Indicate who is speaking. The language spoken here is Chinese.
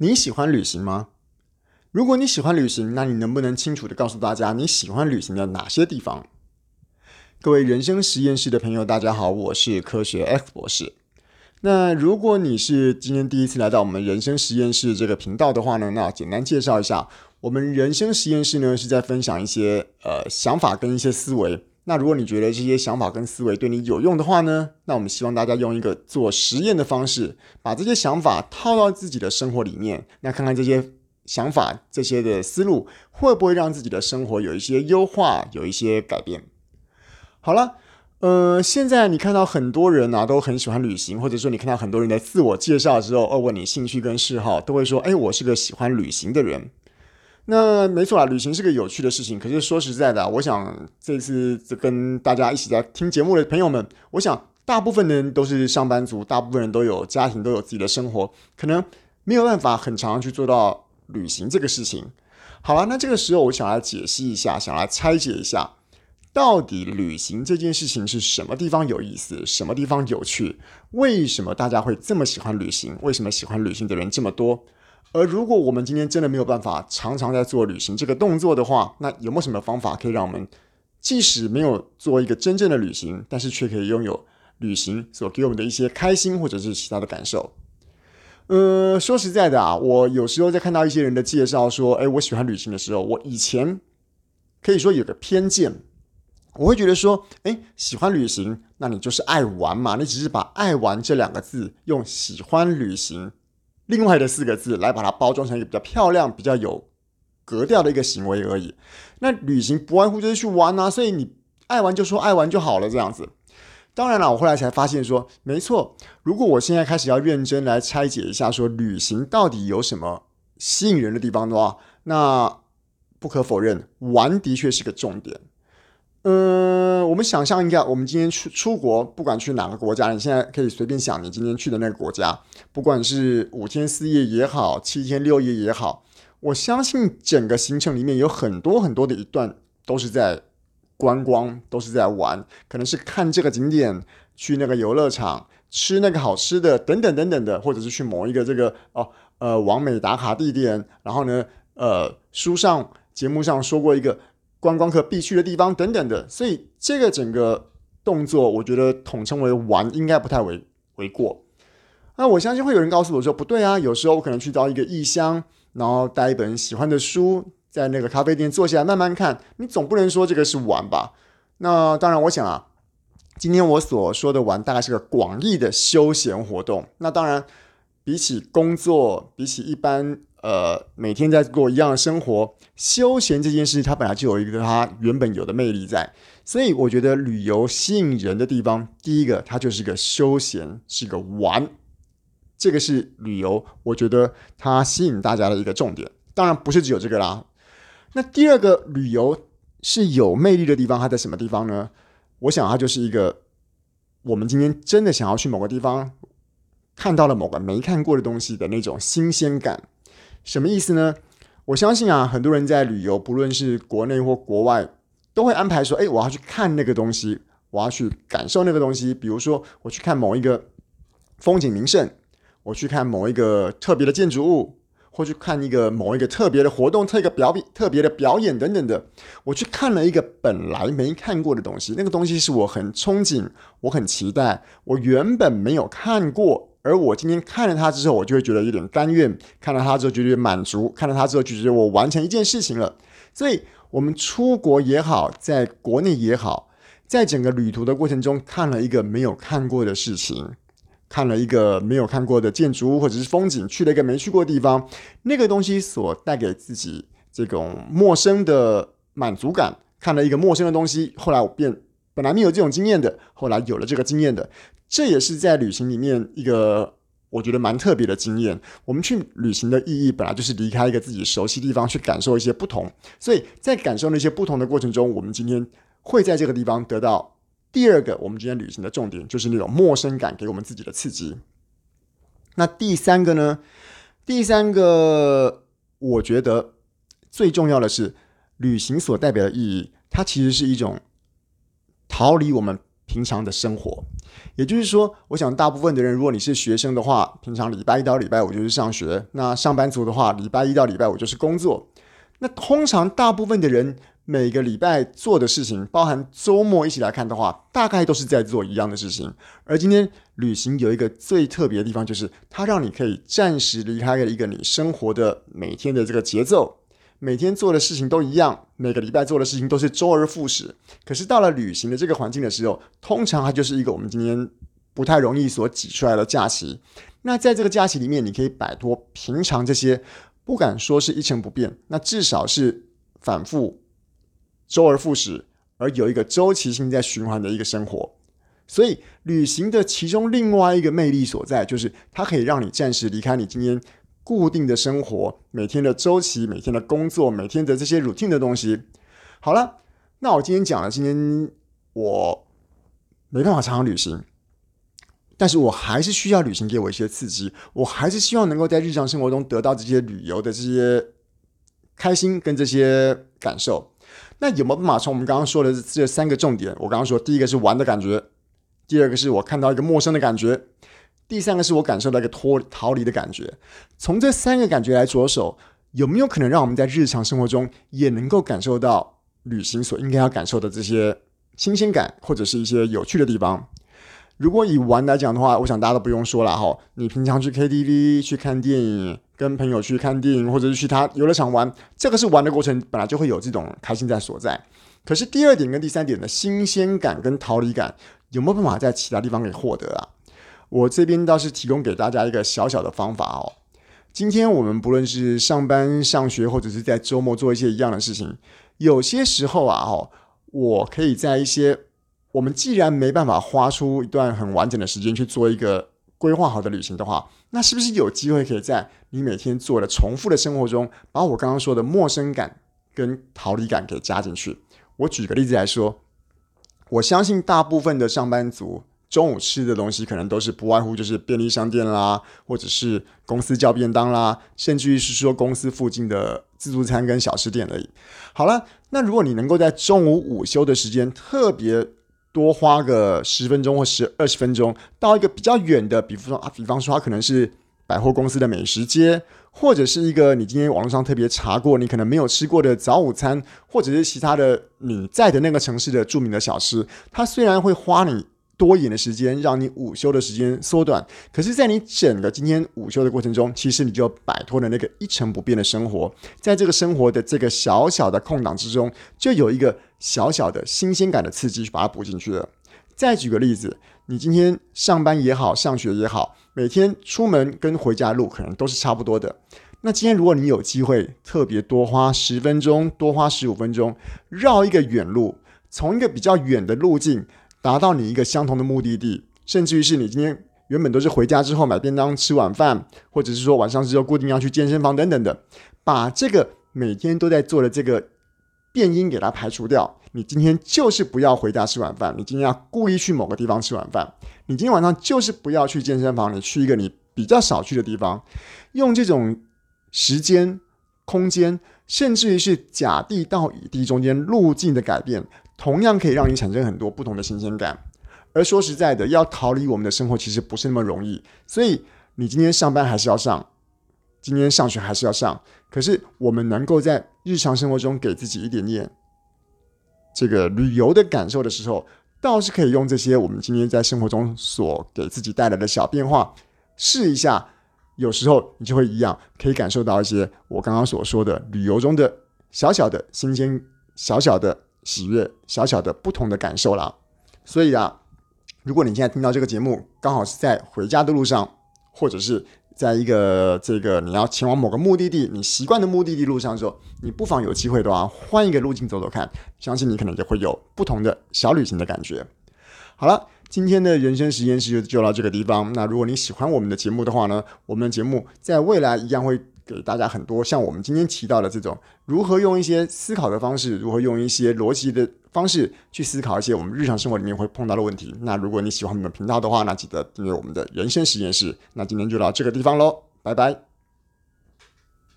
Speaker 1: 你喜欢旅行吗？如果你喜欢旅行，那你能不能清楚地告诉大家你喜欢旅行的哪些地方？各位人生实验室的朋友，大家好，我是科学 X 博士。那如果你是今天第一次来到我们人生实验室这个频道的话呢，那简单介绍一下，我们人生实验室呢是在分享一些呃想法跟一些思维。那如果你觉得这些想法跟思维对你有用的话呢，那我们希望大家用一个做实验的方式，把这些想法套到自己的生活里面，那看看这些想法、这些的思路会不会让自己的生活有一些优化、有一些改变。好了，呃，现在你看到很多人啊都很喜欢旅行，或者说你看到很多人在自我介绍之后，哦，问你兴趣跟嗜好，都会说，哎，我是个喜欢旅行的人。那没错啊，旅行是个有趣的事情。可是说实在的，我想这次跟大家一起在听节目的朋友们，我想大部分的人都是上班族，大部分人都有家庭，都有自己的生活，可能没有办法很常去做到旅行这个事情。好了，那这个时候我想来解析一下，想来拆解一下，到底旅行这件事情是什么地方有意思，什么地方有趣？为什么大家会这么喜欢旅行？为什么喜欢旅行的人这么多？而如果我们今天真的没有办法常常在做旅行这个动作的话，那有没有什么方法可以让我们即使没有做一个真正的旅行，但是却可以拥有旅行所给我们的一些开心或者是其他的感受？呃，说实在的啊，我有时候在看到一些人的介绍说，哎，我喜欢旅行的时候，我以前可以说有个偏见，我会觉得说，哎，喜欢旅行，那你就是爱玩嘛，你只是把“爱玩”这两个字用“喜欢旅行”。另外的四个字来把它包装成一个比较漂亮、比较有格调的一个行为而已。那旅行不外乎就是去玩啊，所以你爱玩就说爱玩就好了，这样子。当然了，我后来才发现说，没错，如果我现在开始要认真来拆解一下，说旅行到底有什么吸引人的地方的话，那不可否认，玩的确是个重点。呃，我们想象一下，我们今天出出国，不管去哪个国家，你现在可以随便想你今天去的那个国家，不管是五天四夜也好，七天六夜也好，我相信整个行程里面有很多很多的一段都是在观光，都是在玩，可能是看这个景点，去那个游乐场，吃那个好吃的，等等等等的，或者是去某一个这个哦呃完美打卡地点，然后呢呃书上节目上说过一个。观光客必去的地方等等的，所以这个整个动作，我觉得统称为玩，应该不太为为过。那我相信会有人告诉我说，不对啊，有时候我可能去到一个异乡，然后带一本喜欢的书，在那个咖啡店坐下来慢慢看，你总不能说这个是玩吧？那当然，我想啊，今天我所说的玩，大概是个广义的休闲活动。那当然，比起工作，比起一般。呃，每天在过一样的生活，休闲这件事，它本来就有一个它原本有的魅力在。所以，我觉得旅游吸引人的地方，第一个它就是一个休闲，是一个玩，这个是旅游，我觉得它吸引大家的一个重点。当然，不是只有这个啦。那第二个旅游是有魅力的地方，它在什么地方呢？我想它就是一个，我们今天真的想要去某个地方，看到了某个没看过的东西的那种新鲜感。什么意思呢？我相信啊，很多人在旅游，不论是国内或国外，都会安排说：“哎，我要去看那个东西，我要去感受那个东西。”比如说，我去看某一个风景名胜，我去看某一个特别的建筑物，或去看一个某一个特别的活动、特一个表演、特别的表演等等的。我去看了一个本来没看过的东西，那个东西是我很憧憬、我很期待，我原本没有看过。而我今天看了它之后，我就会觉得有点甘愿；看了它之后，觉得满足；看了它之后，就觉得我完成一件事情了。所以，我们出国也好，在国内也好，在整个旅途的过程中，看了一个没有看过的事情，看了一个没有看过的建筑物或者是风景，去了一个没去过的地方，那个东西所带给自己这种陌生的满足感，看了一个陌生的东西，后来我变本来没有这种经验的，后来有了这个经验的。这也是在旅行里面一个我觉得蛮特别的经验。我们去旅行的意义本来就是离开一个自己熟悉地方，去感受一些不同。所以在感受那些不同的过程中，我们今天会在这个地方得到第二个我们今天旅行的重点，就是那种陌生感给我们自己的刺激。那第三个呢？第三个我觉得最重要的是旅行所代表的意义，它其实是一种逃离我们平常的生活，也就是说，我想大部分的人，如果你是学生的话，平常礼拜一到礼拜五就是上学；那上班族的话，礼拜一到礼拜五就是工作。那通常大部分的人每个礼拜做的事情，包含周末一起来看的话，大概都是在做一样的事情。而今天旅行有一个最特别的地方，就是它让你可以暂时离开了一个你生活的每天的这个节奏。每天做的事情都一样，每个礼拜做的事情都是周而复始。可是到了旅行的这个环境的时候，通常它就是一个我们今天不太容易所挤出来的假期。那在这个假期里面，你可以摆脱平常这些不敢说是一成不变，那至少是反复周而复始，而有一个周期性在循环的一个生活。所以，旅行的其中另外一个魅力所在，就是它可以让你暂时离开你今天。固定的生活，每天的周期，每天的工作，每天的这些 routine 的东西。好了，那我今天讲了，今天我没办法常常旅行，但是我还是需要旅行给我一些刺激，我还是希望能够在日常生活中得到这些旅游的这些开心跟这些感受。那有没有办法从我们刚刚说的这三个重点？我刚刚说，第一个是玩的感觉，第二个是我看到一个陌生的感觉。第三个是我感受到一个脱逃离的感觉，从这三个感觉来着手，有没有可能让我们在日常生活中也能够感受到旅行所应该要感受的这些新鲜感，或者是一些有趣的地方？如果以玩来讲的话，我想大家都不用说了哈。你平常去 KTV 去看电影，跟朋友去看电影，或者是去他游乐场玩，这个是玩的过程，本来就会有这种开心在所在。可是第二点跟第三点的新鲜感跟逃离感，有没有办法在其他地方给获得啊？我这边倒是提供给大家一个小小的方法哦。今天我们不论是上班、上学，或者是在周末做一些一样的事情，有些时候啊，哦，我可以在一些我们既然没办法花出一段很完整的时间去做一个规划好的旅行的话，那是不是有机会可以在你每天做的重复的生活中，把我刚刚说的陌生感跟逃离感给加进去？我举个例子来说，我相信大部分的上班族。中午吃的东西可能都是不外乎就是便利商店啦，或者是公司叫便当啦，甚至于是说公司附近的自助餐跟小吃店而已。好了，那如果你能够在中午午休的时间特别多花个十分钟或十二十分钟，到一个比较远的，比方说啊，比方说它可能是百货公司的美食街，或者是一个你今天网络上特别查过你可能没有吃过的早午餐，或者是其他的你在的那个城市的著名的小吃，它虽然会花你。多一点的时间，让你午休的时间缩短。可是，在你整个今天午休的过程中，其实你就摆脱了那个一成不变的生活。在这个生活的这个小小的空档之中，就有一个小小的新鲜感的刺激，去把它补进去了。再举个例子，你今天上班也好，上学也好，每天出门跟回家的路可能都是差不多的。那今天如果你有机会特别多花十分钟，多花十五分钟，绕一个远路，从一个比较远的路径。达到你一个相同的目的地，甚至于是你今天原本都是回家之后买便当吃晚饭，或者是说晚上之后固定要去健身房等等的，把这个每天都在做的这个变因给它排除掉。你今天就是不要回家吃晚饭，你今天要故意去某个地方吃晚饭。你今天晚上就是不要去健身房，你去一个你比较少去的地方，用这种时间、空间，甚至于是甲地到乙地中间路径的改变。同样可以让你产生很多不同的新鲜感，而说实在的，要逃离我们的生活其实不是那么容易。所以你今天上班还是要上，今天上学还是要上。可是我们能够在日常生活中给自己一点点这个旅游的感受的时候，倒是可以用这些我们今天在生活中所给自己带来的小变化试一下。有时候你就会一样可以感受到一些我刚刚所说的旅游中的小小的新鲜、小小的。喜悦，小小的不同的感受啦。所以啊，如果你现在听到这个节目，刚好是在回家的路上，或者是在一个这个你要前往某个目的地，你习惯的目的地路上的时候，你不妨有机会的话，换一个路径走走看，相信你可能也会有不同的小旅行的感觉。好了，今天的人生实验室就就到这个地方。那如果你喜欢我们的节目的话呢，我们的节目在未来一样会。给大家很多像我们今天提到的这种，如何用一些思考的方式，如何用一些逻辑的方式去思考一些我们日常生活里面会碰到的问题。那如果你喜欢我们的频道的话，那记得订阅我们的人生实验室。那今天就到这个地方喽，拜拜。